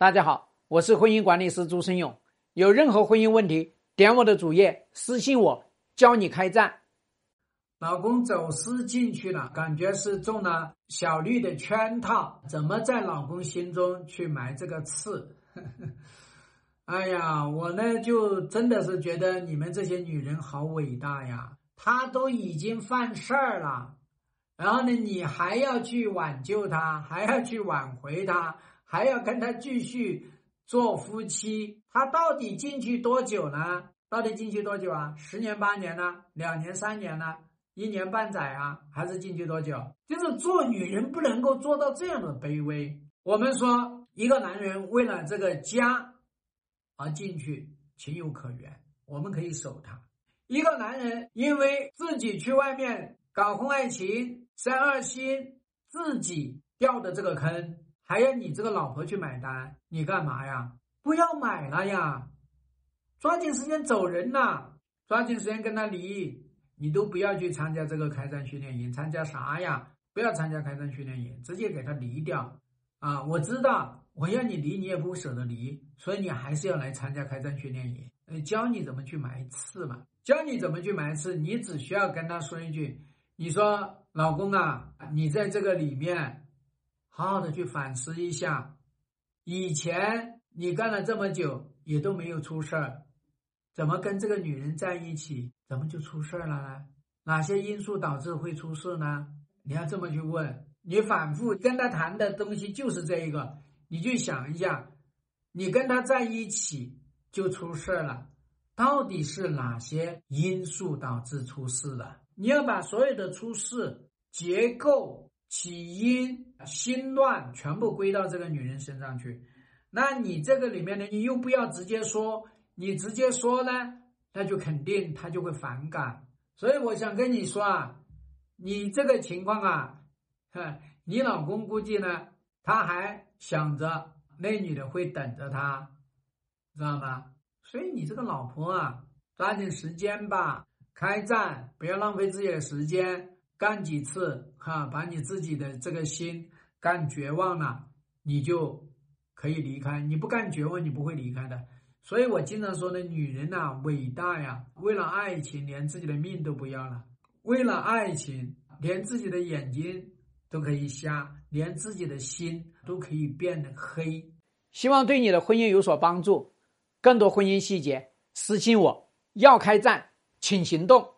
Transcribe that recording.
大家好，我是婚姻管理师朱生勇。有任何婚姻问题，点我的主页私信我，教你开战。老公走私进去了，感觉是中了小绿的圈套，怎么在老公心中去埋这个刺？哎呀，我呢就真的是觉得你们这些女人好伟大呀！他都已经犯事儿了，然后呢，你还要去挽救他，还要去挽回他。还要跟他继续做夫妻，他到底进去多久呢？到底进去多久啊？十年八年呢？两年三年呢？一年半载啊？还是进去多久？就是做女人不能够做到这样的卑微。我们说，一个男人为了这个家而进去，情有可原，我们可以守他。一个男人因为自己去外面搞婚外情、生二心，自己掉的这个坑。还要你这个老婆去买单，你干嘛呀？不要买了呀，抓紧时间走人呐！抓紧时间跟他离，你都不要去参加这个开战训练营，参加啥呀？不要参加开战训练营，直接给他离掉啊！我知道，我要你离，你也不舍得离，所以你还是要来参加开战训练营。呃，教你怎么去埋刺嘛，教你怎么去埋刺，你只需要跟他说一句：“你说老公啊，你在这个里面。”好好的去反思一下，以前你干了这么久也都没有出事儿，怎么跟这个女人在一起，怎么就出事儿了呢？哪些因素导致会出事呢？你要这么去问，你反复跟他谈的东西就是这一个，你就想一下，你跟他在一起就出事儿了，到底是哪些因素导致出事了？你要把所有的出事结构。起因心乱全部归到这个女人身上去，那你这个里面呢，你又不要直接说，你直接说呢，那就肯定她就会反感。所以我想跟你说啊，你这个情况啊，哼，你老公估计呢，他还想着那女的会等着他，知道吗？所以你这个老婆啊，抓紧时间吧，开战，不要浪费自己的时间。干几次哈，把你自己的这个心干绝望了，你就可以离开。你不干绝望，你不会离开的。所以我经常说呢，女人呐，伟大呀！为了爱情，连自己的命都不要了；为了爱情，连自己的眼睛都可以瞎，连自己的心都可以变得黑。希望对你的婚姻有所帮助。更多婚姻细节，私信我。要开战，请行动。